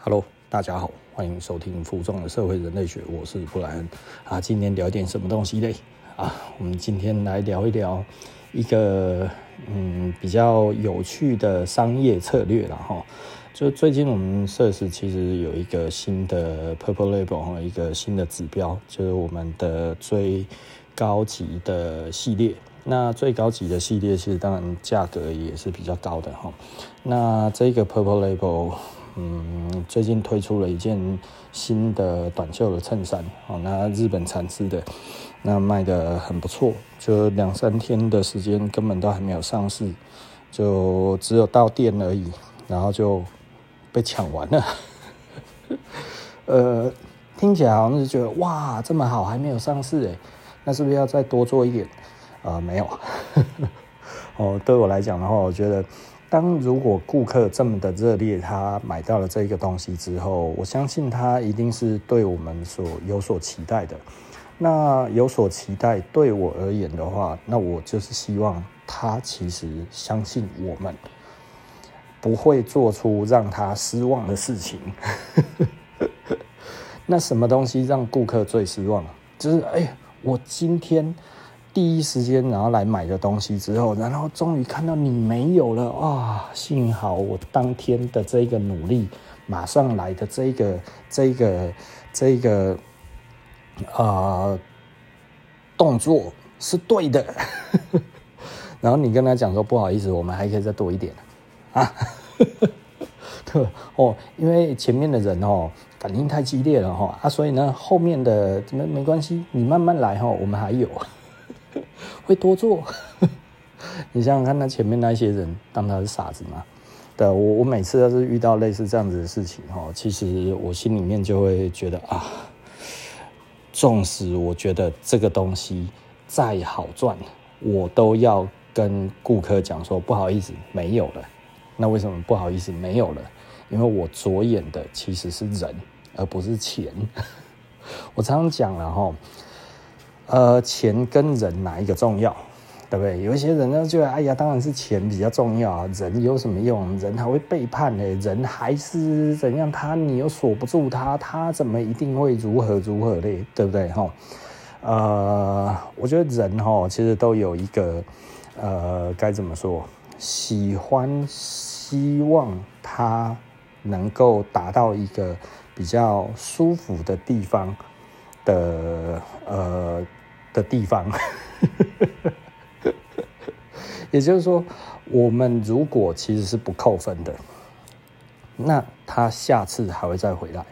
Hello，大家好，欢迎收听《服装的社会人类学》，我是布莱恩啊。今天聊点什么东西嘞？啊，我们今天来聊一聊一个嗯比较有趣的商业策略了哈。就最近我们社食其实有一个新的 Purple Label，一个新的指标，就是我们的最高级的系列。那最高级的系列其实当然价格也是比较高的哈。那这个 Purple Label。嗯，最近推出了一件新的短袖的衬衫，哦，那日本产制的，那卖得很不错，就两三天的时间根本都还没有上市，就只有到店而已，然后就被抢完了。呃，听起来好像是觉得哇，这么好还没有上市诶，那是不是要再多做一点？呃，没有。哦，对我来讲的话，我觉得。当如果顾客这么的热烈，他买到了这个东西之后，我相信他一定是对我们所有所期待的。那有所期待，对我而言的话，那我就是希望他其实相信我们不会做出让他失望的事情。那什么东西让顾客最失望？就是哎呀，我今天。第一时间，然后来买的东西之后，然后终于看到你没有了啊！幸好我当天的这个努力，马上来的这个、这个、这个、呃、动作是对的。然后你跟他讲说不好意思，我们还可以再多一点啊。对 哦，因为前面的人哦反应太激烈了哈啊，所以呢后面的没没关系，你慢慢来哈，我们还有。会多做，你想想看，那前面那些人当他是傻子吗？对，我我每次要是遇到类似这样子的事情哈，其实我心里面就会觉得啊，纵使我觉得这个东西再好赚，我都要跟顾客讲说不好意思，没有了。那为什么不好意思没有了？因为我着眼的其实是人，而不是钱。我常常讲了哈。呃，钱跟人哪一个重要，对不对？有一些人呢，就哎呀，当然是钱比较重要啊。人有什么用？人还会背叛呢？人还是怎样？他你又锁不住他，他怎么一定会如何如何嘞？对不对？哈，呃，我觉得人哈，其实都有一个呃，该怎么说？喜欢希望他能够达到一个比较舒服的地方的呃。的地方，也就是说，我们如果其实是不扣分的，那他下次还会再回来。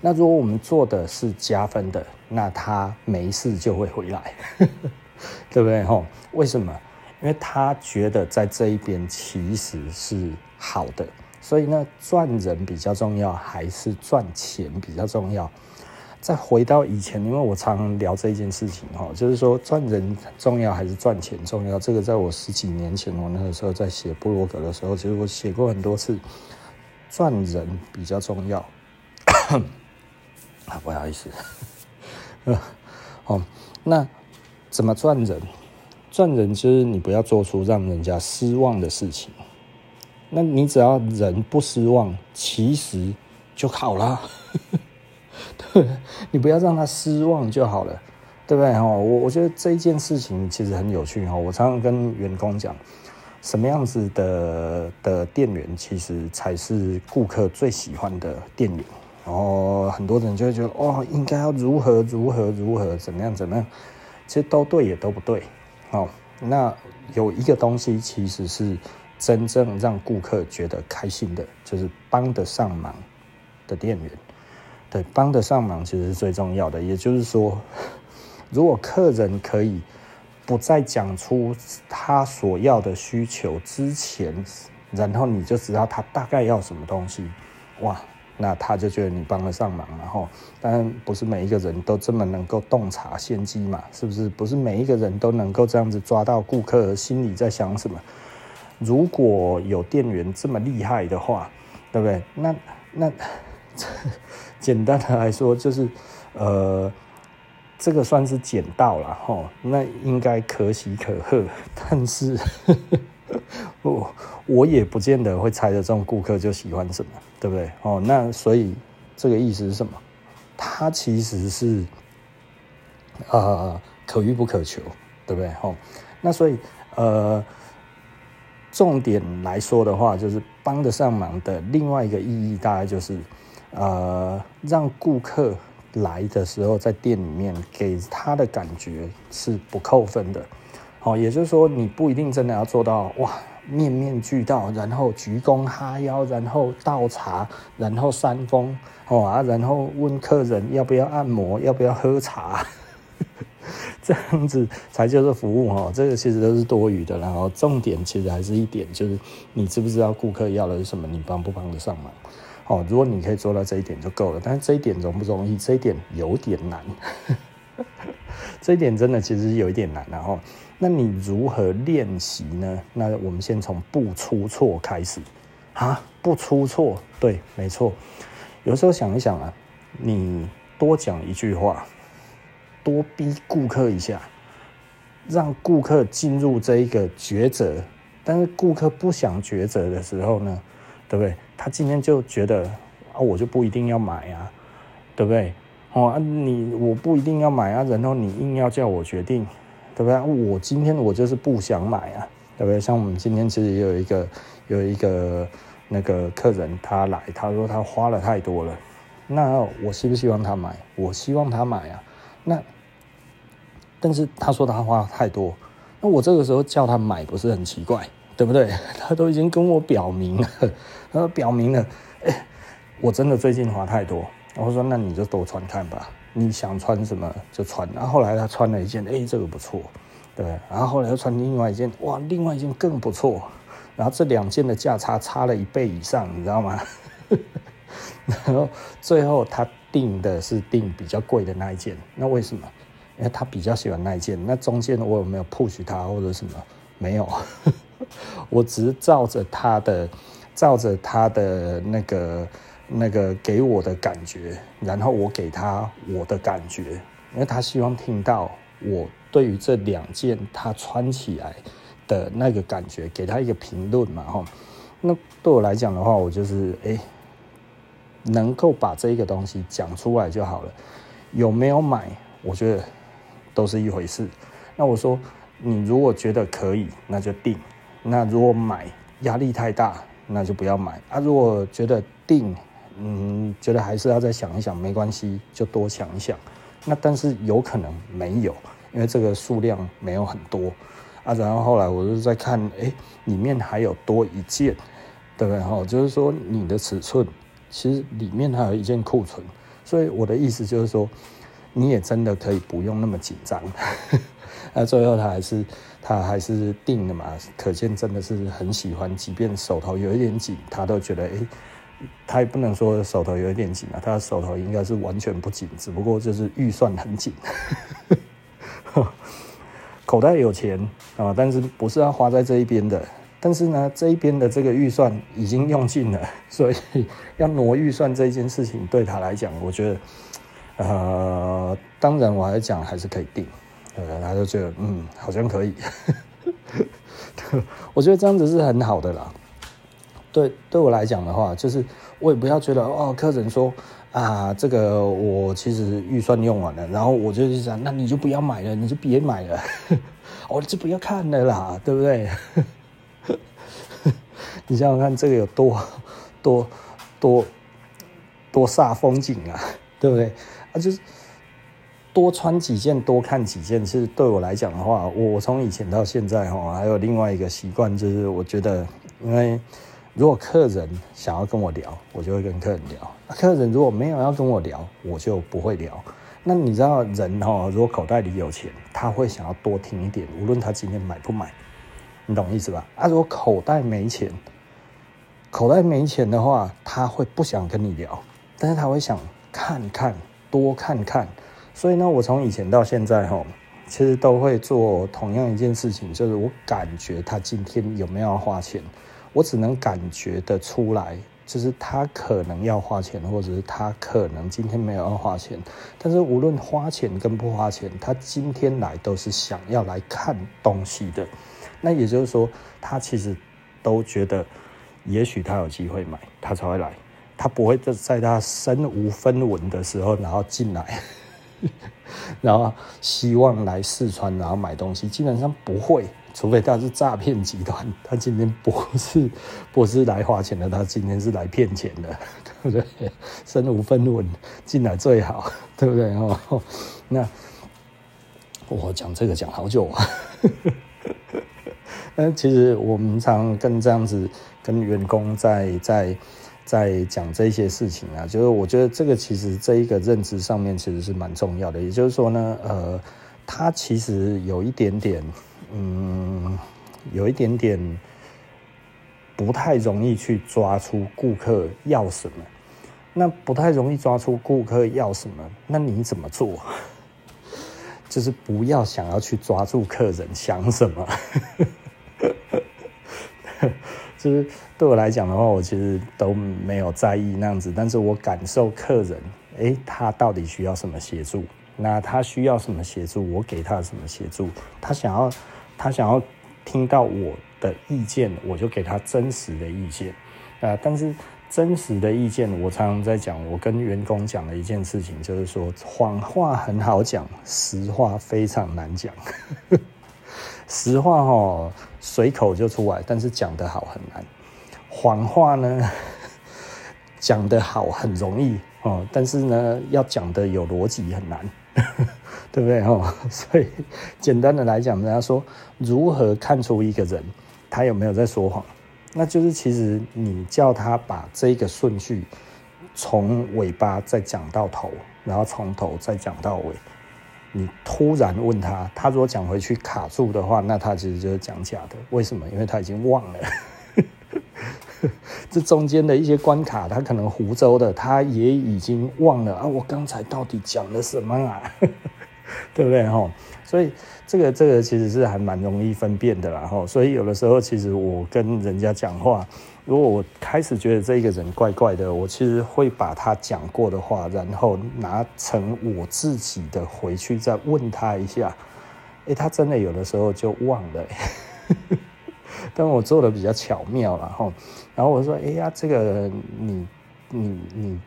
那如果我们做的是加分的，那他没事就会回来，对不对？吼，为什么？因为他觉得在这一边其实是好的，所以呢，赚人比较重要，还是赚钱比较重要？再回到以前，因为我常常聊这一件事情哈，就是说赚人重要还是赚钱重要？这个在我十几年前，我那个时候在写部落格的时候，其实我写过很多次，赚人比较重要。啊，不好意思，哦，那怎么赚人？赚人就是你不要做出让人家失望的事情。那你只要人不失望，其实就好了 对。你不要让他失望就好了，对不对？我我觉得这一件事情其实很有趣哈。我常常跟员工讲，什么样子的的店员其实才是顾客最喜欢的店员。然后很多人就会觉得哦，应该要如何如何如何怎么样怎么样，其实都对也都不对。好，那有一个东西其实是真正让顾客觉得开心的，就是帮得上忙的店员。对，帮得上忙其实是最重要的。也就是说，如果客人可以不再讲出他所要的需求之前，然后你就知道他大概要什么东西，哇，那他就觉得你帮得上忙。然后，当然不是每一个人都这么能够洞察先机嘛，是不是？不是每一个人都能够这样子抓到顾客心里在想什么。如果有店员这么厉害的话，对不对？那那。简单的来说，就是，呃，这个算是捡到了哈，那应该可喜可贺。但是，我我也不见得会猜得中顾客就喜欢什么，对不对？哦，那所以这个意思是什么？它其实是呃可遇不可求，对不对？哦，那所以呃重点来说的话，就是帮得上忙的另外一个意义，大概就是呃让顾客来的时候在店里面给他的感觉是不扣分的。哦，也就是说，你不一定真的要做到哇，面面俱到，然后鞠躬哈腰，然后倒茶，然后扇风，哦啊，然后问客人要不要按摩，要不要喝茶，这样子才叫做服务哦。这个其实都是多余的，然后重点其实还是一点，就是你知不知道顾客要的是什么，你帮不帮得上忙？哦，如果你可以做到这一点就够了，但是这一点容不容易？这一点有点难，这一点真的其实有一点难，然后。那你如何练习呢？那我们先从不出错开始啊！不出错，对，没错。有时候想一想啊，你多讲一句话，多逼顾客一下，让顾客进入这一个抉择。但是顾客不想抉择的时候呢，对不对？他今天就觉得啊，我就不一定要买啊，对不对？哦，你我不一定要买啊，然后你硬要叫我决定。对不对？我今天我就是不想买啊，对不对？像我们今天其实也有一个有一个那个客人，他来，他说他花了太多了，那我希不希望他买？我希望他买啊。那但是他说他花太多，那我这个时候叫他买不是很奇怪，对不对？他都已经跟我表明了，他说表明了，哎，我真的最近花太多。我说那你就多穿看吧。你想穿什么就穿，然后后来他穿了一件，哎，这个不错，对，然后后来又穿另外一件，哇，另外一件更不错，然后这两件的价差差了一倍以上，你知道吗？然后最后他订的是订比较贵的那一件，那为什么？因为他比较喜欢那一件，那中间我有没有 push 他或者什么？没有，我只是照着他的，照着他的那个。那个给我的感觉，然后我给他我的感觉，因为他希望听到我对于这两件他穿起来的那个感觉，给他一个评论嘛，哈。那对我来讲的话，我就是哎，能够把这个东西讲出来就好了。有没有买，我觉得都是一回事。那我说，你如果觉得可以，那就定；那如果买压力太大，那就不要买啊。如果觉得定，嗯，觉得还是要再想一想，没关系，就多想一想。那但是有可能没有，因为这个数量没有很多啊。然后后来我就在看，哎，里面还有多一件，对不对？哈，就是说你的尺寸其实里面还有一件库存，所以我的意思就是说，你也真的可以不用那么紧张。那最后他还是他还是定了嘛，可见真的是很喜欢，即便手头有一点紧，他都觉得哎。他也不能说手头有一点紧啊，他的手头应该是完全不紧，只不过就是预算很紧，口袋有钱啊，但是不是要花在这一边的，但是呢，这一边的这个预算已经用尽了，所以要挪预算这件事情对他来讲，我觉得，呃，当然我还讲还是可以定，呃，他就觉得嗯，好像可以，我觉得这样子是很好的啦。对，对我来讲的话，就是我也不要觉得哦，客人说啊，这个我其实预算用完了，然后我就是想，那你就不要买了，你就别买了，我 就不要看了啦，对不对？你想想看，这个有多多多多煞风景啊，对不对？啊，就是多穿几件，多看几件。其实对我来讲的话，我从以前到现在哈，还有另外一个习惯，就是我觉得，因为。如果客人想要跟我聊，我就会跟客人聊。客人如果没有要跟我聊，我就不会聊。那你知道人哦，如果口袋里有钱，他会想要多听一点，无论他今天买不买，你懂意思吧？啊，如果口袋没钱，口袋没钱的话，他会不想跟你聊，但是他会想看看，多看看。所以呢，我从以前到现在哈，其实都会做同样一件事情，就是我感觉他今天有没有要花钱。我只能感觉得出来，就是他可能要花钱，或者是他可能今天没有要花钱。但是无论花钱跟不花钱，他今天来都是想要来看东西的。那也就是说，他其实都觉得，也许他有机会买，他才会来。他不会在在他身无分文的时候，然后进来，然后希望来四川，然后买东西，基本上不会，除非他是诈骗集团。他今天不是不是来花钱的，他今天是来骗钱的，对不对？身无分文进来最好，对不对？哦，那我讲这个讲好久啊。其实我们常跟这样子跟员工在在。在讲这些事情啊，就是我觉得这个其实这一个认知上面其实是蛮重要的。也就是说呢，呃，他其实有一点点，嗯，有一点点不太容易去抓出顾客要什么。那不太容易抓出顾客要什么，那你怎么做？就是不要想要去抓住客人想什么。就是对我来讲的话，我其实都没有在意那样子，但是我感受客人，诶，他到底需要什么协助？那他需要什么协助？我给他什么协助？他想要，他想要听到我的意见，我就给他真实的意见。啊，但是真实的意见，我常常在讲，我跟员工讲的一件事情，就是说，谎话很好讲，实话非常难讲。实话哦，随口就出来，但是讲得好很难。谎话呢，讲得好很容易哦，但是呢，要讲得有逻辑很难，对不对哦？所以简单的来讲，人家说如何看出一个人他有没有在说谎，那就是其实你叫他把这个顺序从尾巴再讲到头，然后从头再讲到尾。你突然问他，他如果讲回去卡住的话，那他其实就是讲假的。为什么？因为他已经忘了，这中间的一些关卡，他可能湖州的，他也已经忘了啊。我刚才到底讲了什么啊？对不对？吼，所以这个这个其实是还蛮容易分辨的啦。哈，所以有的时候，其实我跟人家讲话。如果我开始觉得这个人怪怪的，我其实会把他讲过的话，然后拿成我自己的回去再问他一下。诶，他真的有的时候就忘了，但我做的比较巧妙了哈。然后我说：“哎呀，这个你你你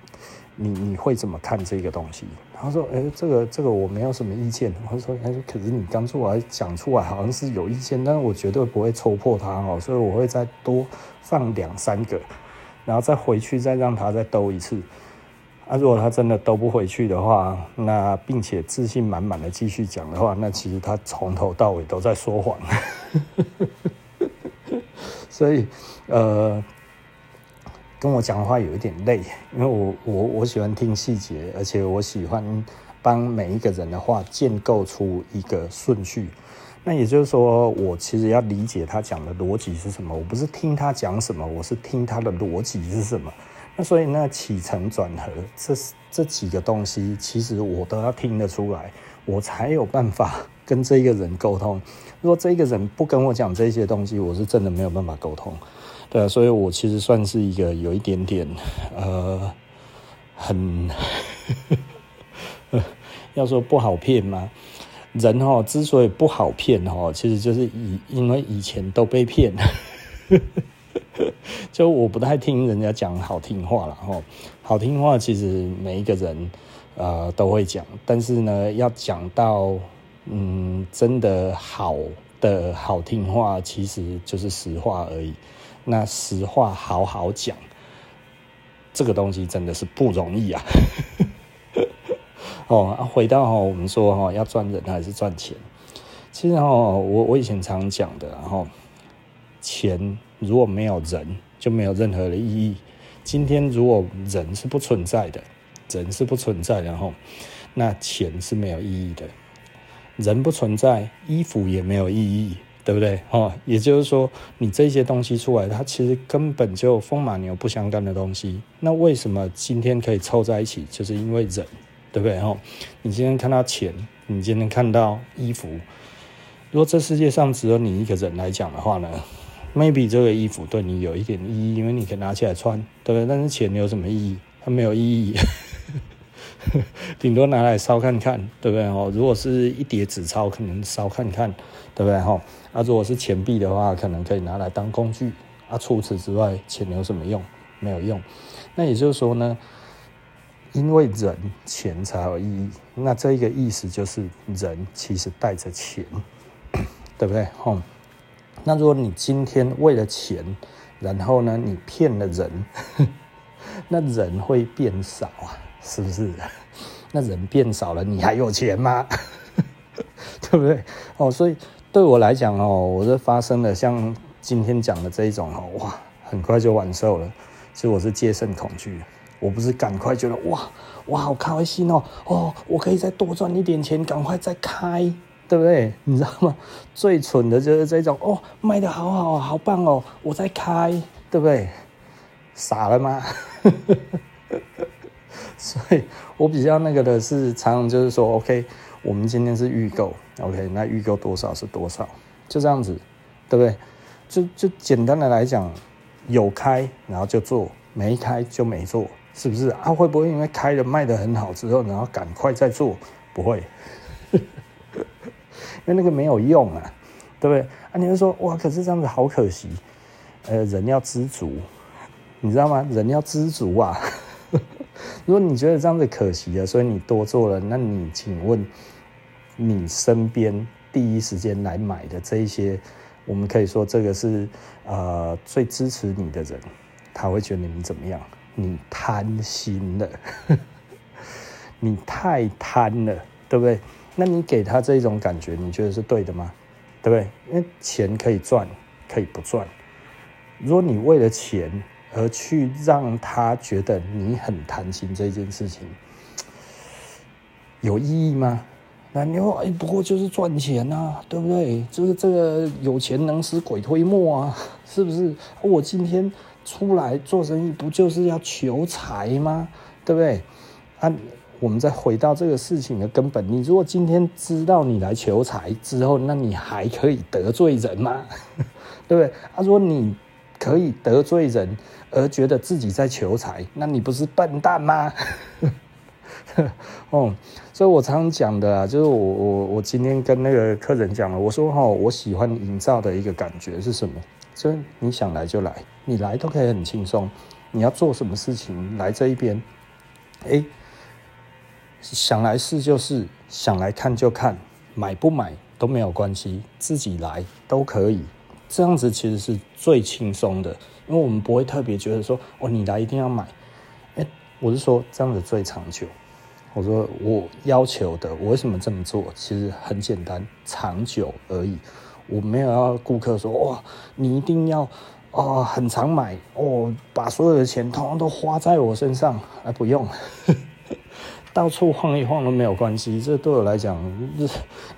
你你会怎么看这个东西？”他说：“哎，这个这个我没有什么意见。”我说：“他说可是你刚出来讲出来好像是有意见，但是我绝对不会戳破他哦，所以我会再多。”放两三个，然后再回去，再让他再兜一次。啊，如果他真的兜不回去的话，那并且自信满满的继续讲的话，那其实他从头到尾都在说谎。所以，呃，跟我讲话有一点累，因为我我我喜欢听细节，而且我喜欢帮每一个人的话建构出一个顺序。那也就是说，我其实要理解他讲的逻辑是什么。我不是听他讲什么，我是听他的逻辑是什么。那所以那起承转合这这几个东西，其实我都要听得出来，我才有办法跟这个人沟通。如果这个人不跟我讲这些东西，我是真的没有办法沟通。对，所以我其实算是一个有一点点呃，很 要说不好骗吗？人哦之所以不好骗哦，其实就是以因为以前都被骗，就我不太听人家讲好听话了哈。好听话其实每一个人呃都会讲，但是呢要讲到嗯真的好的好听话，其实就是实话而已。那实话好好讲，这个东西真的是不容易啊。哦，回到我们说哈，要赚人还是赚钱？其实我我以前常讲的，然后钱如果没有人，就没有任何的意义。今天如果人是不存在的，人是不存在的，然后那钱是没有意义的。人不存在，衣服也没有意义，对不对？哦，也就是说，你这些东西出来，它其实根本就风马牛不相干的东西。那为什么今天可以凑在一起？就是因为人。对不对？哦，你今天看到钱，你今天看到衣服，如果这世界上只有你一个人来讲的话呢，maybe 这个衣服对你有一点意义，因为你可以拿起来穿，对不对？但是钱有什么意义？它没有意义。顶多拿来烧看看，对不对？哦，如果是一叠纸钞，可能烧看看，对不对？哈，啊，如果是钱币的话，可能可以拿来当工具。啊，除此之外，钱有什么用？没有用。那也就是说呢，因为人钱才有意义。那这一个意思就是，人其实带着钱，对不对？哈。那如果你今天为了钱，然后呢，你骗了人，那人会变少啊。是不是？那人变少了，你还有钱吗？对不对？哦，所以对我来讲哦，我这发生了像今天讲的这一种哦，哇，很快就完售了。所以我是戒慎恐惧，我不是赶快觉得哇哇好开心哦哦，我可以再多赚一点钱，赶快再开，对不对？你知道吗？最蠢的就是这种哦，卖得好好好棒哦，我再开，对不对？傻了吗？所以我比较那个的是，常常就是说，OK，我们今天是预购，OK，那预购多少是多少，就这样子，对不对？就就简单的来讲，有开然后就做，没开就没做，是不是啊？会不会因为开了卖得很好之后，然后赶快再做？不会，因为那个没有用啊，对不对？啊，你会说哇，可是这样子好可惜，呃，人要知足，你知道吗？人要知足啊。如果你觉得这样子可惜了，所以你多做了，那你请问你身边第一时间来买的这一些，我们可以说这个是呃最支持你的人，他会觉得你怎么样？你贪心了，你太贪了，对不对？那你给他这种感觉，你觉得是对的吗？对不对？因为钱可以赚，可以不赚。如果你为了钱，而去让他觉得你很贪心这件事情有意义吗？那你说，哎，不过就是赚钱啊，对不对？就是这个有钱能使鬼推磨啊，是不是？我今天出来做生意，不就是要求财吗？对不对？啊，我们再回到这个事情的根本，你如果今天知道你来求财之后，那你还可以得罪人吗？对不对？他说你。可以得罪人而觉得自己在求财，那你不是笨蛋吗？哦，所以我常常讲的啊，就是我我我今天跟那个客人讲了，我说哈，我喜欢营造的一个感觉是什么？就是你想来就来，你来都可以很轻松。你要做什么事情来这一边，哎，想来试就试，想来看就看，买不买都没有关系，自己来都可以。这样子其实是最轻松的，因为我们不会特别觉得说，哦，你来一定要买。哎，我是说这样子最长久。我说我要求的，我为什么这么做？其实很简单，长久而已。我没有要顾客说，哇，你一定要哦很常买哦，把所有的钱通通都花在我身上。哎，不用，到处晃一晃都没有关系。这对我来讲，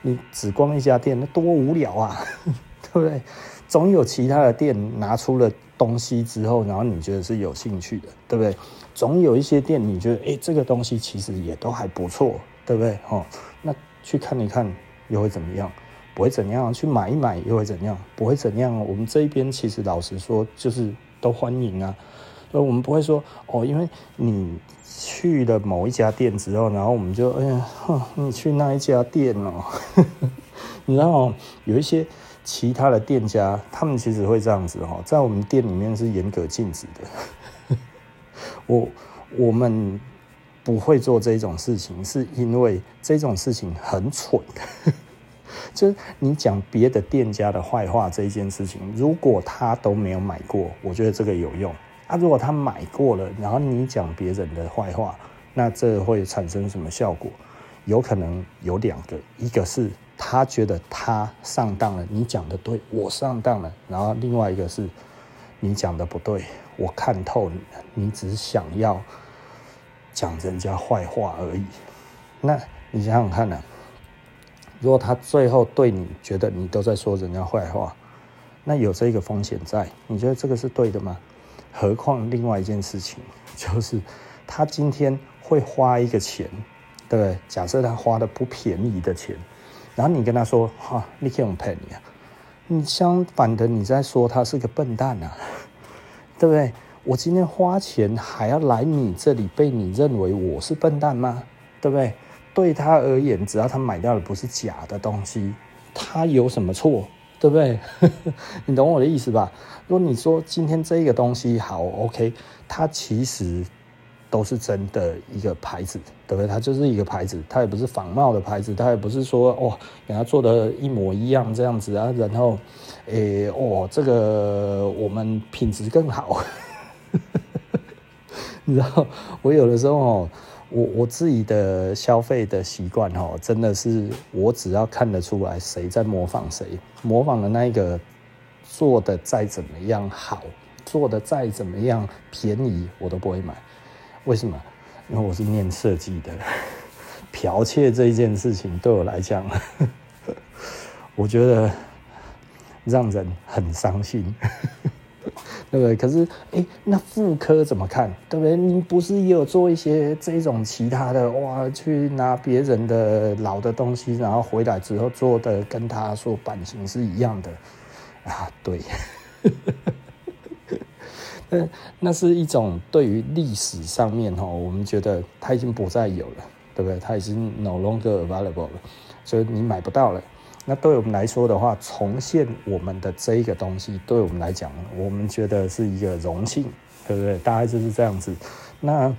你只逛一家店，那多无聊啊，对不对？总有其他的店拿出了东西之后，然后你觉得是有兴趣的，对不对？总有一些店你觉得，哎，这个东西其实也都还不错，对不对？哦，那去看一看又会怎么样？不会怎样，去买一买又会怎样？不会怎样。我们这一边其实老实说，就是都欢迎啊。所以我们不会说哦，因为你去了某一家店之后，然后我们就哎呀，你去那一家店哦，你知道，有一些。其他的店家，他们其实会这样子哈，在我们店里面是严格禁止的。我我们不会做这种事情，是因为这种事情很蠢。就是你讲别的店家的坏话这一件事情，如果他都没有买过，我觉得这个有用。啊，如果他买过了，然后你讲别人的坏话，那这会产生什么效果？有可能有两个，一个是。他觉得他上当了，你讲的对，我上当了。然后另外一个是，你讲的不对，我看透你，你只是想要讲人家坏话而已。那你想想看呢、如果他最后对你觉得你都在说人家坏话，那有这个风险在，你觉得这个是对的吗？何况另外一件事情就是，他今天会花一个钱，对不对？假设他花的不便宜的钱。然后你跟他说：“哈，你可以用骗你啊！”你相反的，你在说他是个笨蛋啊，对不对？我今天花钱还要来你这里，被你认为我是笨蛋吗？对不对？对他而言，只要他买到的不是假的东西，他有什么错？对不对？你懂我的意思吧？如果你说今天这个东西好，OK，它其实都是真的一个牌子，对不对？它就是一个牌子，它也不是仿冒的牌子，它也不是说哦，给它做的一模一样这样子啊，然后，诶，哦，这个我们品质更好。你知道，我有的时候哦。我我自己的消费的习惯哦，真的是我只要看得出来谁在模仿谁，模仿的那一个做的再怎么样好，做的再怎么样便宜，我都不会买。为什么？因为我是念设计的，剽窃这一件事情对我来讲，我觉得让人很伤心。对不对？可是，哎，那妇科怎么看？对不对？你不是也有做一些这种其他的哇？去拿别人的老的东西，然后回来之后做的跟他说版型是一样的啊？对，那那是一种对于历史上面哈，我们觉得它已经不再有了，对不对？它已经 no longer available 了，所以你买不到了。那对我们来说的话，重现我们的这一个东西，对我们来讲，我们觉得是一个荣幸，对不对？大概就是这样子。那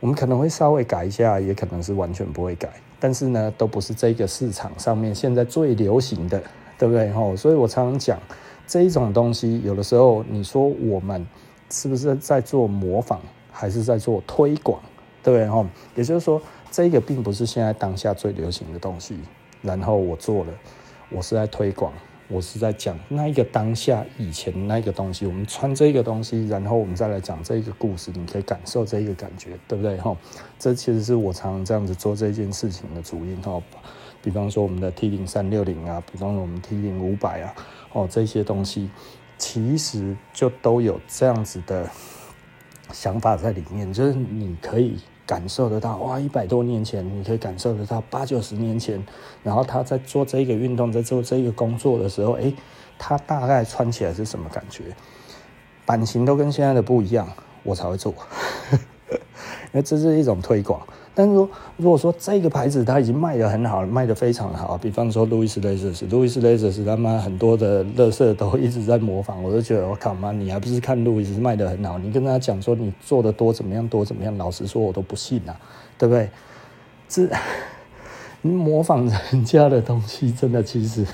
我们可能会稍微改一下，也可能是完全不会改。但是呢，都不是这个市场上面现在最流行的，对不对？所以我常常讲，这一种东西，有的时候你说我们是不是在做模仿，还是在做推广，对不对？吼，也就是说，这个并不是现在当下最流行的东西。然后我做了，我是在推广，我是在讲那一个当下以前那个东西。我们穿这个东西，然后我们再来讲这个故事，你可以感受这个感觉，对不对？哈，这其实是我常常这样子做这件事情的主因哈。比方说我们的 T 零三六零啊，比方说我们 T 零五百啊，哦，这些东西其实就都有这样子的 想法在里面，就是你可以。感受得到哇！一百多年前，你可以感受得到八九十年前，然后他在做这个运动，在做这个工作的时候，诶，他大概穿起来是什么感觉？版型都跟现在的不一样，我才会做，因为这是一种推广。但是说，如果说这个牌子它已经卖得很好，卖得非常好，比方说路易斯雷瑟斯，路易斯雷瑟斯他妈很多的乐色都一直在模仿，我都觉得我靠妈，你还不是看路易斯卖得很好，你跟他讲说你做得多怎么样多怎么样，老实说我都不信呐、啊，对不对？这你模仿人家的东西，真的其实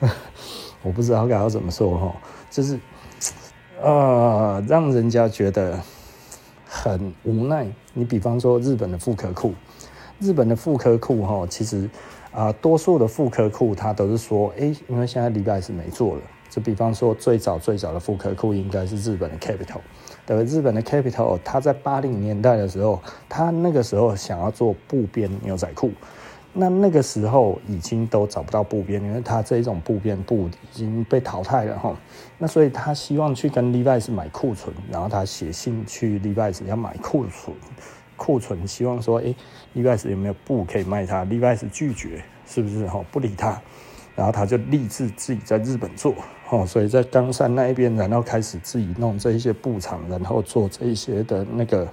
我不知道该要怎么说哈，就是呃，让人家觉得。很无奈，你比方说日本的妇科库，日本的妇科库哈，其实啊，多数的妇科库它都是说，哎，因为现在礼拜是没做了，就比方说最早最早的妇科库应该是日本的 Capital，对，日本的 Capital，它在八零年代的时候，它那个时候想要做布边牛仔裤。那那个时候已经都找不到布边，因为他这一种布边布已经被淘汰了哈。那所以他希望去跟 Levi's 买库存，然后他写信去 Levi's 要买库存，库存希望说，哎，Levi's 有没有布可以卖他？Levi's 拒绝，是不是哈？不理他，然后他就立志自己在日本做，哈，所以在冈山那一边，然后开始自己弄这一些布厂，然后做这一些的那个、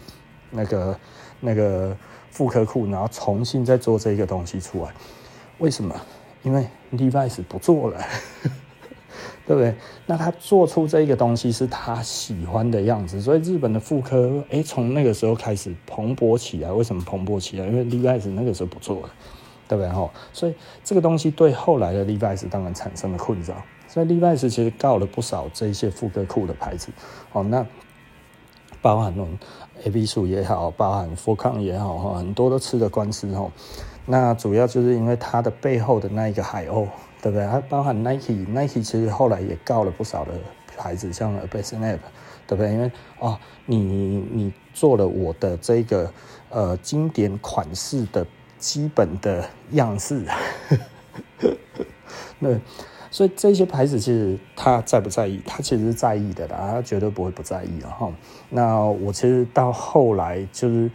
那个、那个。复刻库，然后重新再做这个东西出来，为什么？因为 Levi's 不做了，对不对？那他做出这个东西是他喜欢的样子，所以日本的复刻，哎，从那个时候开始蓬勃起来。为什么蓬勃起来？因为 Levi's 那个时候不做了，对不对？哈，所以这个东西对后来的 Levi's 当然产生了困扰。所以 Levi's 其实告了不少这些复刻裤的牌子，哦，那包含那种。A B 数也好，包含富康也好，很多都吃的官司，哈。那主要就是因为它的背后的那一个海鸥，对不对？它包含 Nike，Nike 其实后来也告了不少的牌子，像 a b a s n a p 对不对？因为哦，你你做了我的这个呃经典款式的基本的样式，对。所以这些牌子其实他在不在意？他其实是在意的啦，他绝对不会不在意啊！哈，那我其实到后来就是，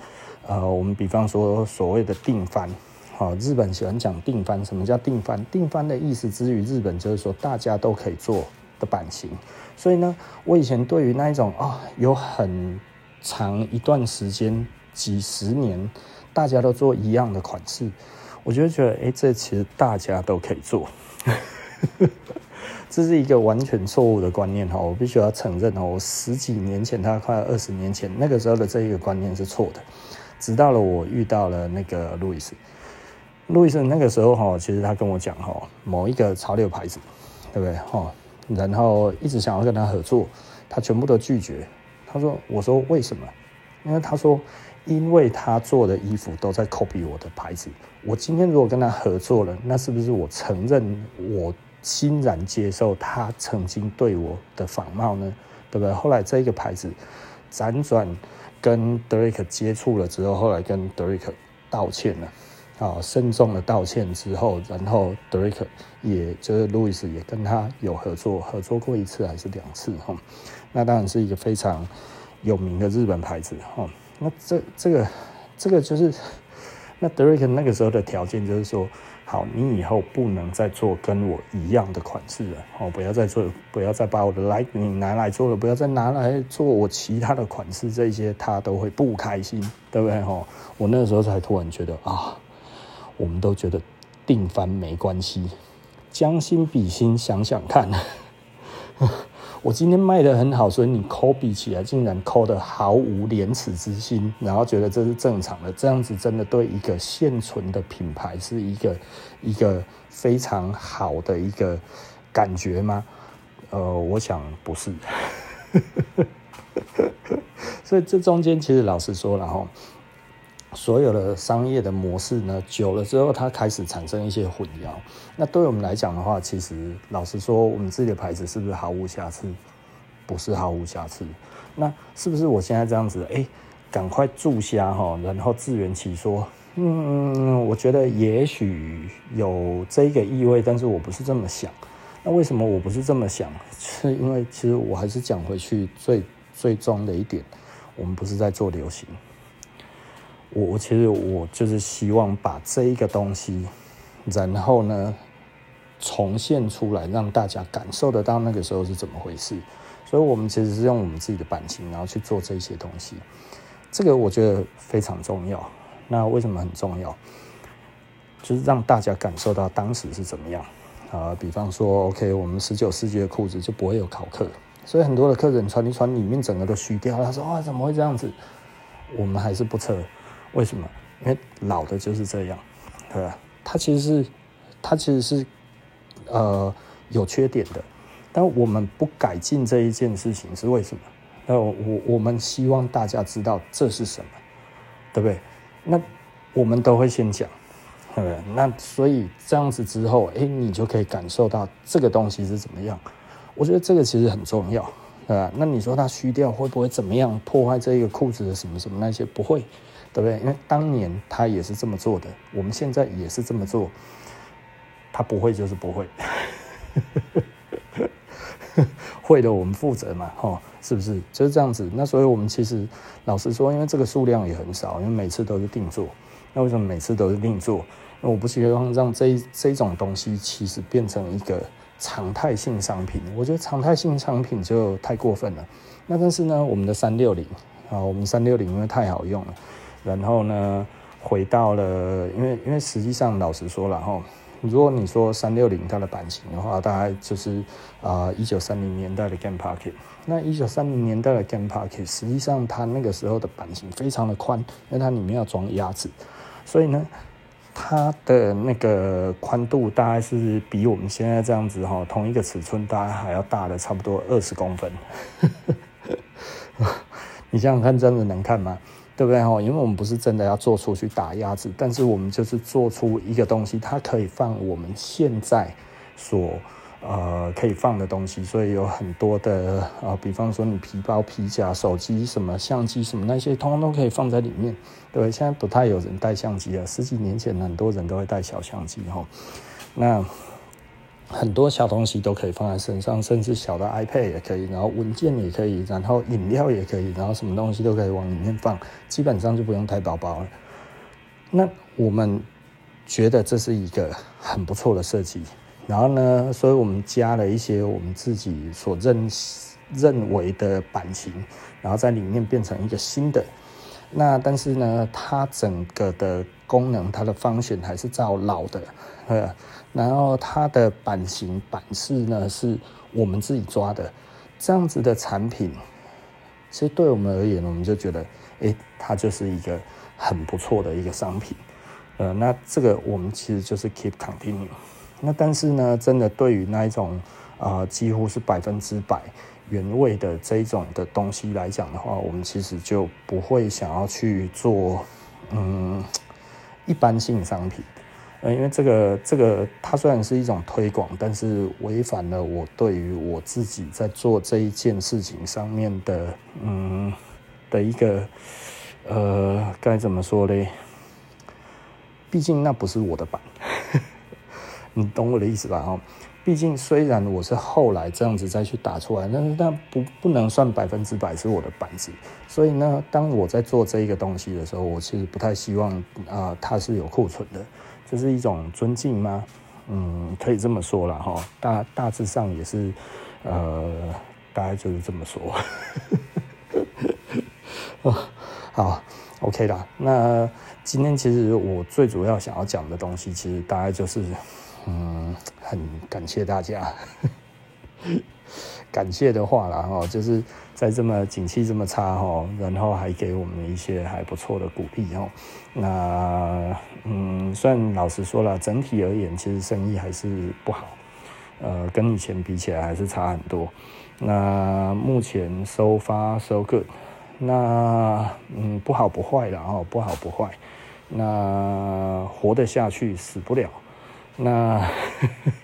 呃，我们比方说所谓的定番，哈，日本喜欢讲定番。什么叫定番？定番的意思之于日本就是说大家都可以做的版型。所以呢，我以前对于那一种啊、有很长一段时间，几十年。大家都做一样的款式，我就觉得，哎、欸，这其实大家都可以做。这是一个完全错误的观念哈，我必须要承认哦，我十几年前，他快二十年前，那个时候的这一个观念是错的。直到了我遇到了那个路易斯，路易斯那个时候哈，其实他跟我讲哈，某一个潮流牌子，对不对哈？然后一直想要跟他合作，他全部都拒绝。他说：“我说为什么？因为他说，因为他做的衣服都在 copy 我的牌子。我今天如果跟他合作了，那是不是我承认我？”欣然接受他曾经对我的仿冒呢，对不对？后来这个牌子辗转跟 Drake 接触了之后，后来跟 Drake 道歉了，啊，慎重的道歉之后，然后 Drake 也就是路易斯也跟他有合作，合作过一次还是两次哈？那当然是一个非常有名的日本牌子哈。那这这个这个就是那 Drake 那个时候的条件就是说。好，你以后不能再做跟我一样的款式了，哦，不要再做，不要再把我的 like 你拿来做了，不要再拿来做我其他的款式，这些他都会不开心，对不对？哈，我那时候才突然觉得啊，我们都觉得定番没关系，将心比心，想想看。我今天卖得很好，所以你抠比起来竟然抠得毫无廉耻之心，然后觉得这是正常的，这样子真的对一个现存的品牌是一个一个非常好的一个感觉吗？呃，我想不是。所以这中间其实老实说了哈。所有的商业的模式呢，久了之后，它开始产生一些混淆。那对我们来讲的话，其实老实说，我们自己的牌子是不是毫无瑕疵？不是毫无瑕疵。那是不是我现在这样子？哎，赶快注虾哈，然后自圆其说。嗯，我觉得也许有这个意味，但是我不是这么想。那为什么我不是这么想？是因为其实我还是讲回去最最终的一点，我们不是在做流行。我我其实我就是希望把这一个东西，然后呢重现出来，让大家感受得到那个时候是怎么回事。所以，我们其实是用我们自己的版型，然后去做这些东西。这个我觉得非常重要。那为什么很重要？就是让大家感受到当时是怎么样啊。比方说，OK，我们十九世纪的裤子就不会有考克，所以很多的客人穿一穿，里面整个都虚掉。他说：“哇，怎么会这样子？”我们还是不撤。为什么？因为老的就是这样，对吧？它其实是，它其实是，呃，有缺点的。但我们不改进这一件事情是为什么？那我我们希望大家知道这是什么，对不对？那我们都会先讲，对不对？那所以这样子之后，哎，你就可以感受到这个东西是怎么样。我觉得这个其实很重要，对吧？那你说它虚掉会不会怎么样？破坏这个裤子的什么什么那些不会。对不对？因为当年他也是这么做的，我们现在也是这么做。他不会就是不会，会的我们负责嘛，哈，是不是？就是这样子。那所以我们其实老实说，因为这个数量也很少，因为每次都是定做。那为什么每次都是定做？那我不希望让这这种东西其实变成一个常态性商品。我觉得常态性商品就太过分了。那但是呢，我们的三六零啊，我们三六零因为太好用了。然后呢，回到了，因为因为实际上老实说了哈，如果你说三六零它的版型的话，大概就是啊一九三零年代的 Game Pocket。那一九三零年代的 Game Pocket，实际上它那个时候的版型非常的宽，因为它里面要装鸭子，所以呢，它的那个宽度大概是比我们现在这样子哈，同一个尺寸大概还要大的差不多二十公分。你想想看，真的能看吗？对不对哈？因为我们不是真的要做出去打鸭子，但是我们就是做出一个东西，它可以放我们现在所呃可以放的东西，所以有很多的啊、呃，比方说你皮包、皮夹、手机、什么相机、什么那些，通通都可以放在里面。对，现在不太有人带相机了，十几年前很多人都会带小相机哈。那很多小东西都可以放在身上，甚至小的 iPad 也可以，然后文件也可以，然后饮料也可以，然后什么东西都可以往里面放，基本上就不用太薄薄了。那我们觉得这是一个很不错的设计，然后呢，所以我们加了一些我们自己所认认为的版型，然后在里面变成一个新的。那但是呢，它整个的功能，它的方选还是照老的，呃，然后它的版型版式呢是我们自己抓的，这样子的产品，其实对我们而言，我们就觉得，哎，它就是一个很不错的一个商品，呃，那这个我们其实就是 keep continue。那但是呢，真的对于那一种啊、呃，几乎是百分之百原味的这一种的东西来讲的话，我们其实就不会想要去做嗯一般性商品，呃，因为这个这个它虽然是一种推广，但是违反了我对于我自己在做这一件事情上面的嗯的一个呃该怎么说嘞？毕竟那不是我的版。你懂我的意思吧？哈，毕竟虽然我是后来这样子再去打出来，但是那不不能算百分之百是我的板子。所以呢，当我在做这一个东西的时候，我其实不太希望啊、呃，它是有库存的，这是一种尊敬吗？嗯，可以这么说了哈。大大致上也是，呃，大概就是这么说。好，OK 啦。那今天其实我最主要想要讲的东西，其实大概就是。嗯，很感谢大家，感谢的话啦哈，就是在这么景气这么差哈，然后还给我们一些还不错的鼓励哈。那嗯，算老实说了，整体而言，其实生意还是不好，呃，跟以前比起来还是差很多。那目前 so far so good，那嗯，不好不坏了哈，不好不坏，那活得下去，死不了。那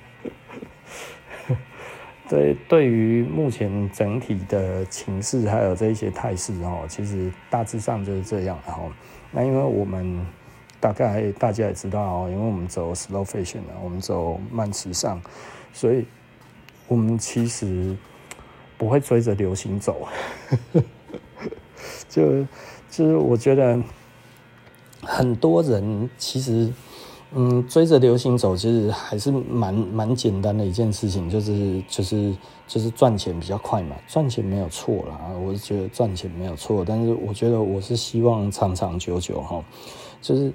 对，对于目前整体的情势还有这一些态势哦，其实大致上就是这样。然后，那因为我们大概大家也知道，因为我们走 slow fashion 我们走慢时尚，所以我们其实不会追着流行走。就就是我觉得很多人其实。嗯，追着流行走，其实还是蛮蛮简单的一件事情，就是就是就是赚钱比较快嘛，赚钱没有错啦，我是觉得赚钱没有错，但是我觉得我是希望长长久久哈，就是因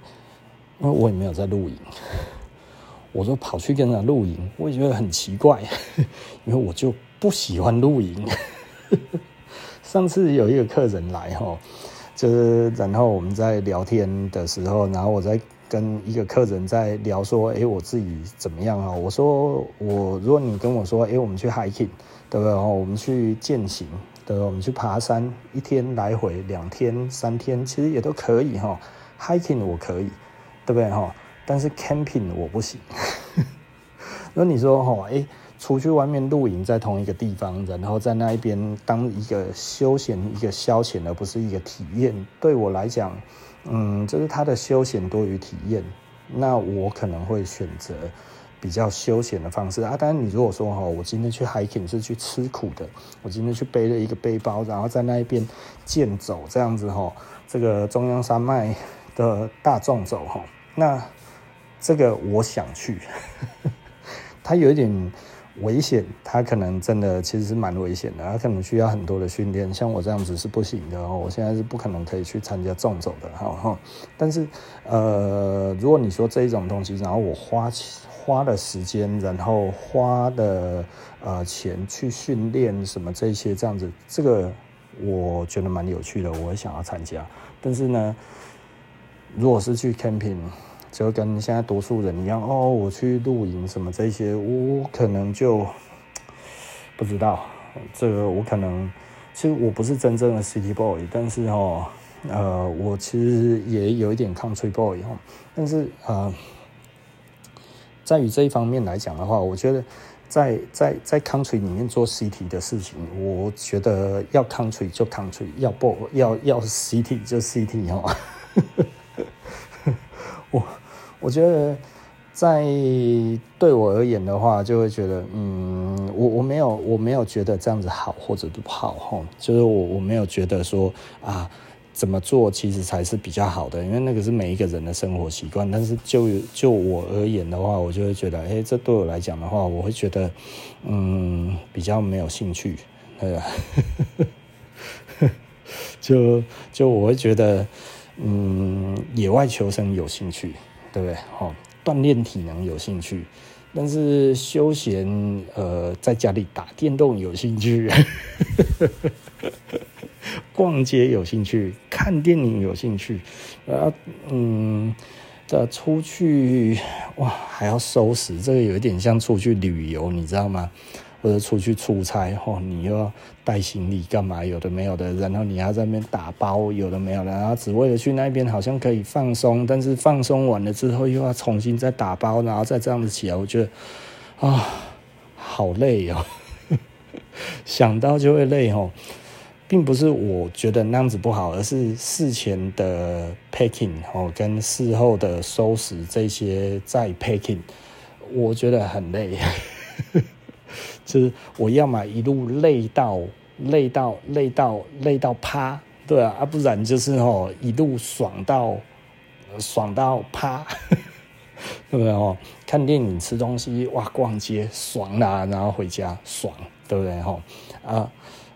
为我也没有在露营，我就跑去跟他露营，我也觉得很奇怪，因为我就不喜欢露营。上次有一个客人来哈，就是然后我们在聊天的时候，然后我在。跟一个客人在聊说，哎，我自己怎么样啊？我说我，如果你跟我说，哎，我们去 hiking，对不对？我们去健行，对不对？我们去爬山，一天来回，两天、三天，其实也都可以哈。hiking 我可以，对不对哈？但是 camping 我不行。那你说哈，哎，出去外面露营在同一个地方，然后在那一边当一个休闲、一个消遣，而不是一个体验，对我来讲。嗯，就是他的休闲多于体验，那我可能会选择比较休闲的方式啊。当然，你如果说哈，我今天去 hiking 是去吃苦的，我今天去背了一个背包，然后在那一边健走这样子哈，这个中央山脉的大纵走哈，那这个我想去，他有一点。危险，他可能真的其实是蛮危险的，他可能需要很多的训练。像我这样子是不行的哦，我现在是不可能可以去参加重走的哈。但是呃，如果你说这一种东西，然后我花花了时间，然后花的呃钱去训练什么这些这样子，这个我觉得蛮有趣的，我会想要参加。但是呢，如果是去 camping。就跟现在多数人一样哦，我去露营什么这些，我可能就不知道这个，我可能其实我不是真正的 city boy，但是哦，呃，我其实也有一点 country boy 哈，但是呃，在于这一方面来讲的话，我觉得在在在 country 里面做 city 的事情，我觉得要 country 就 country，要 boy 要要 city 就 city 哈。我我觉得，在对我而言的话，就会觉得，嗯，我我没有我没有觉得这样子好或者不好哈，就是我我没有觉得说啊，怎么做其实才是比较好的，因为那个是每一个人的生活习惯。但是就就我而言的话，我就会觉得，哎，这对我来讲的话，我会觉得，嗯，比较没有兴趣，对吧？就就我会觉得，嗯，野外求生有兴趣，对不对？哦，锻炼体能有兴趣，但是休闲，呃，在家里打电动有兴趣，逛街有兴趣，看电影有兴趣，啊，嗯，这出去哇还要收拾，这个有一点像出去旅游，你知道吗？或者出去出差，吼，你又要带行李干嘛？有的没有的，然后你要在那边打包，有的没有的，然后只为了去那边好像可以放松，但是放松完了之后又要重新再打包，然后再这样子起来，我觉得啊，好累哦，想到就会累哦，并不是我觉得那样子不好，而是事前的 packing 哦，跟事后的收拾这些再 packing，我觉得很累。就是我要么一路累到累到累到累到趴，对啊，啊不然就是哦一路爽到爽到趴，对不对哦？看电影、吃东西，哇，逛街爽啦，然后回家爽，对不对哈？啊，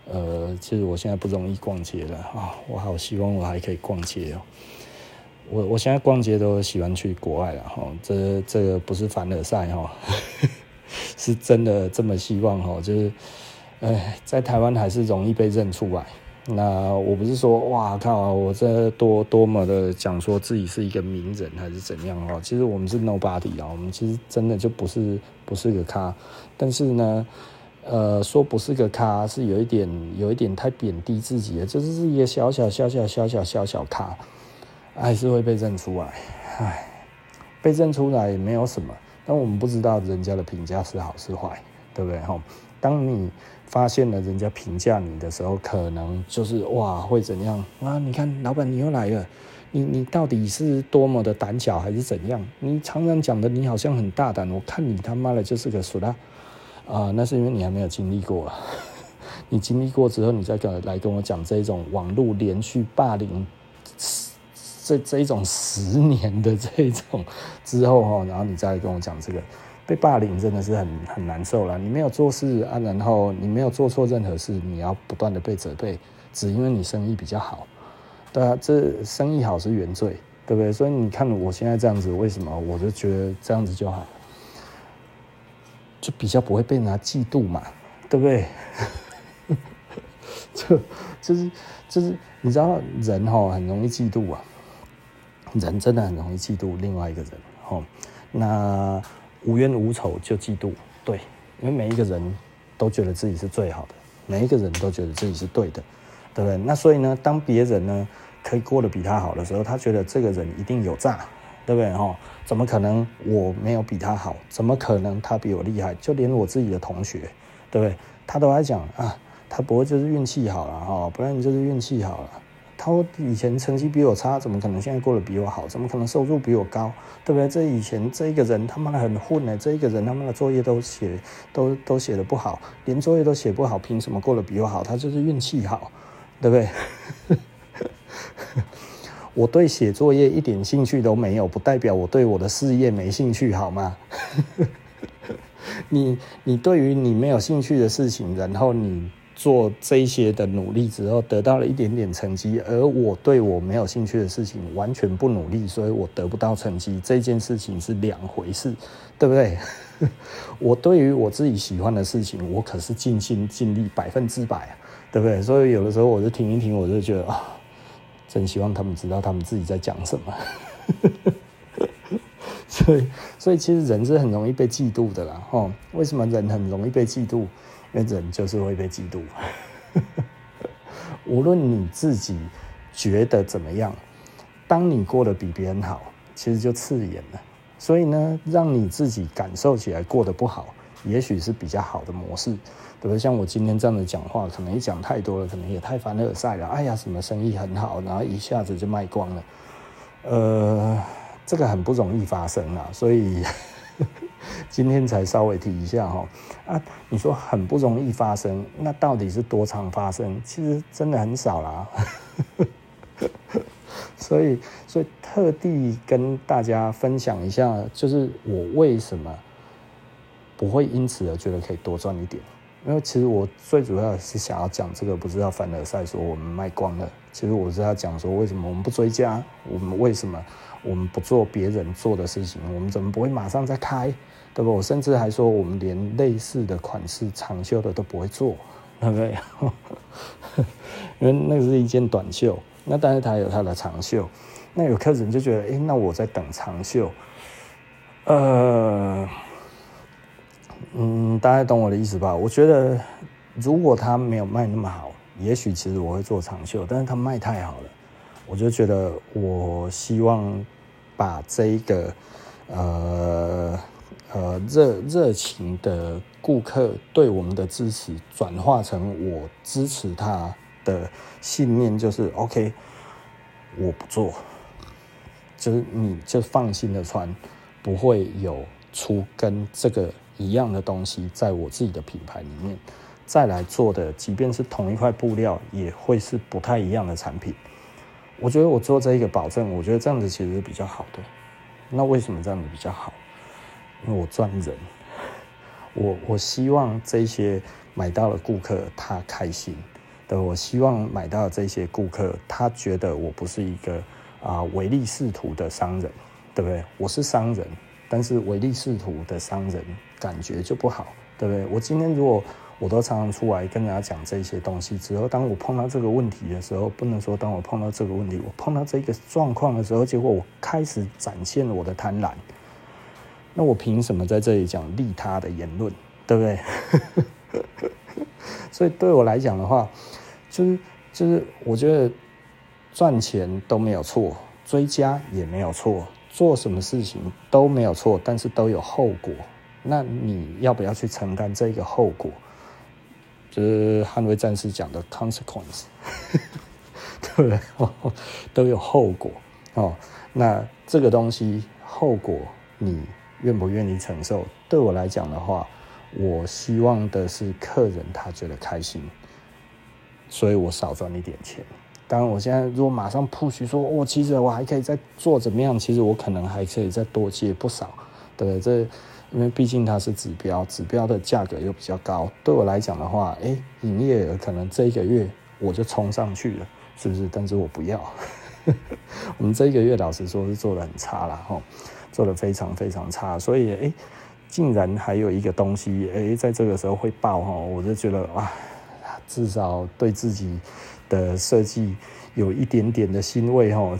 呃，其实我现在不容易逛街了啊，我好希望我还可以逛街哦。我我现在逛街都喜欢去国外了哈，这这个不是凡尔赛哈。是真的这么希望哈，就是，哎，在台湾还是容易被认出来。那我不是说哇靠，我这多多么的讲说自己是一个名人还是怎样哦？其实我们是 nobody 啊，我们其实真的就不是不是个咖。但是呢，呃，说不是个咖是有一点有一点太贬低自己了，就是是一个小小小小小小小小咖，还是会被认出来。哎，被认出来也没有什么。但我们不知道人家的评价是好是坏，对不对？哈，当你发现了人家评价你的时候，可能就是哇，会怎样啊？你看，老板你又来了，你你到底是多么的胆小还是怎样？你常常讲的你好像很大胆，我看你他妈的就是个俗啦啊！那是因为你还没有经历过，你经历过之后，你再跟来跟我讲这种网络连续霸凌。这这一种十年的这一种之后哈，然后你再跟我讲这个被霸凌真的是很很难受了。你没有做事啊，然后你没有做错任何事，你要不断的被责备，只因为你生意比较好，对啊，这生意好是原罪，对不对？所以你看我现在这样子，为什么我就觉得这样子就好，就比较不会被人家嫉妒嘛，对不对？就就是就是你知道人哈很容易嫉妒啊。人真的很容易嫉妒另外一个人，吼，那无冤无仇就嫉妒，对，因为每一个人都觉得自己是最好的，每一个人都觉得自己是对的，对不对？那所以呢，当别人呢可以过得比他好的时候，他觉得这个人一定有诈，对不对？吼，怎么可能我没有比他好？怎么可能他比我厉害？就连我自己的同学，对不对？他都在讲啊，他不会就是运气好了，哈，不然你就是运气好了。他以前成绩比我差，怎么可能现在过得比我好？怎么可能收入比我高？对不对？这以前这一个人他妈的很混呢，这一个人他妈的作业都写都都写得不好，连作业都写不好，凭什么过得比我好？他就是运气好，对不对？我对写作业一点兴趣都没有，不代表我对我的事业没兴趣，好吗？你你对于你没有兴趣的事情，然后你。做这一些的努力之后，得到了一点点成绩，而我对我没有兴趣的事情完全不努力，所以我得不到成绩。这件事情是两回事，对不对？我对于我自己喜欢的事情，我可是尽心尽力百分之百，对不对？所以有的时候我就听一听，我就觉得啊，真希望他们知道他们自己在讲什么。所以，所以其实人是很容易被嫉妒的啦。哦，为什么人很容易被嫉妒？因为人就是会被嫉妒，无论你自己觉得怎么样，当你过得比别人好，其实就刺眼了。所以呢，让你自己感受起来过得不好，也许是比较好的模式，对不对？像我今天这样的讲话，可能一讲太多了，可能也太凡尔赛了。哎呀，什么生意很好，然后一下子就卖光了，呃，这个很不容易发生啊，所以。今天才稍微提一下哈啊，你说很不容易发生，那到底是多常发生？其实真的很少啦。所以，所以特地跟大家分享一下，就是我为什么不会因此而觉得可以多赚一点。因为其实我最主要是想要讲这个，不是要凡尔赛说我们卖光了。其实我是要讲说，为什么我们不追加？我们为什么我们不做别人做的事情？我们怎么不会马上再开？对不？我甚至还说，我们连类似的款式长袖的都不会做，对不对？因为那个是一件短袖，那但是它有它的长袖。那有客人就觉得，哎，那我在等长袖。呃，嗯，大家懂我的意思吧？我觉得如果他没有卖那么好，也许其实我会做长袖，但是他卖太好了，我就觉得我希望把这一个呃呃热热情的顾客对我们的支持转化成我支持他的信念，就是 OK，我不做。就是你就放心的穿，不会有出跟这个一样的东西在我自己的品牌里面再来做的，即便是同一块布料，也会是不太一样的产品。我觉得我做这一个保证，我觉得这样子其实是比较好的。那为什么这样子比较好？因为我赚人，我我希望这些买到的顾客他开心，对，我希望买到这些顾客他觉得我不是一个。啊，唯利是图的商人，对不对？我是商人，但是唯利是图的商人感觉就不好，对不对？我今天如果我都常常出来跟人家讲这些东西之后，当我碰到这个问题的时候，不能说当我碰到这个问题，我碰到这个状况的时候，结果我开始展现了我的贪婪，那我凭什么在这里讲利他的言论，对不对？所以对我来讲的话，就是就是我觉得。赚钱都没有错，追加也没有错，做什么事情都没有错，但是都有后果。那你要不要去承担这个后果？就是捍卫战士讲的 consequence，对不对？都有后果哦。那这个东西后果你愿不愿意承受？对我来讲的话，我希望的是客人他觉得开心，所以我少赚一点钱。当然，我现在如果马上 push 说，我、其实我还可以再做怎么样？其实我可能还可以再多接不少，对，这因为毕竟它是指标，指标的价格又比较高。对我来讲的话，哎，营业额可能这一个月我就冲上去了，是不是？但是我不要。我们这一个月老实说是做得很差了哈，做得非常非常差。所以哎，竟然还有一个东西哎，在这个时候会爆哈，我就觉得哇，至少对自己。的设计有一点点的欣慰哦，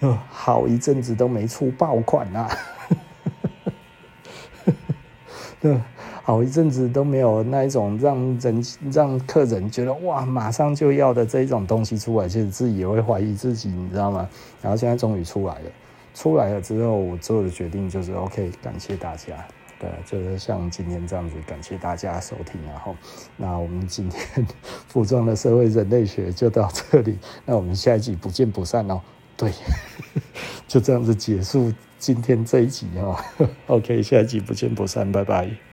好一阵子都没出爆款啊，好一阵子都没有那一种让人让客人觉得哇马上就要的这一种东西出来，其实自己也会怀疑自己，你知道吗？然后现在终于出来了，出来了之后，我做的决定就是 OK，感谢大家。对，就是像今天这样子，感谢大家收听，然后，那我们今天 服装的社会人类学就到这里，那我们下一集不见不散哦。对，就这样子结束今天这一集哦。OK，下一集不见不散，拜拜。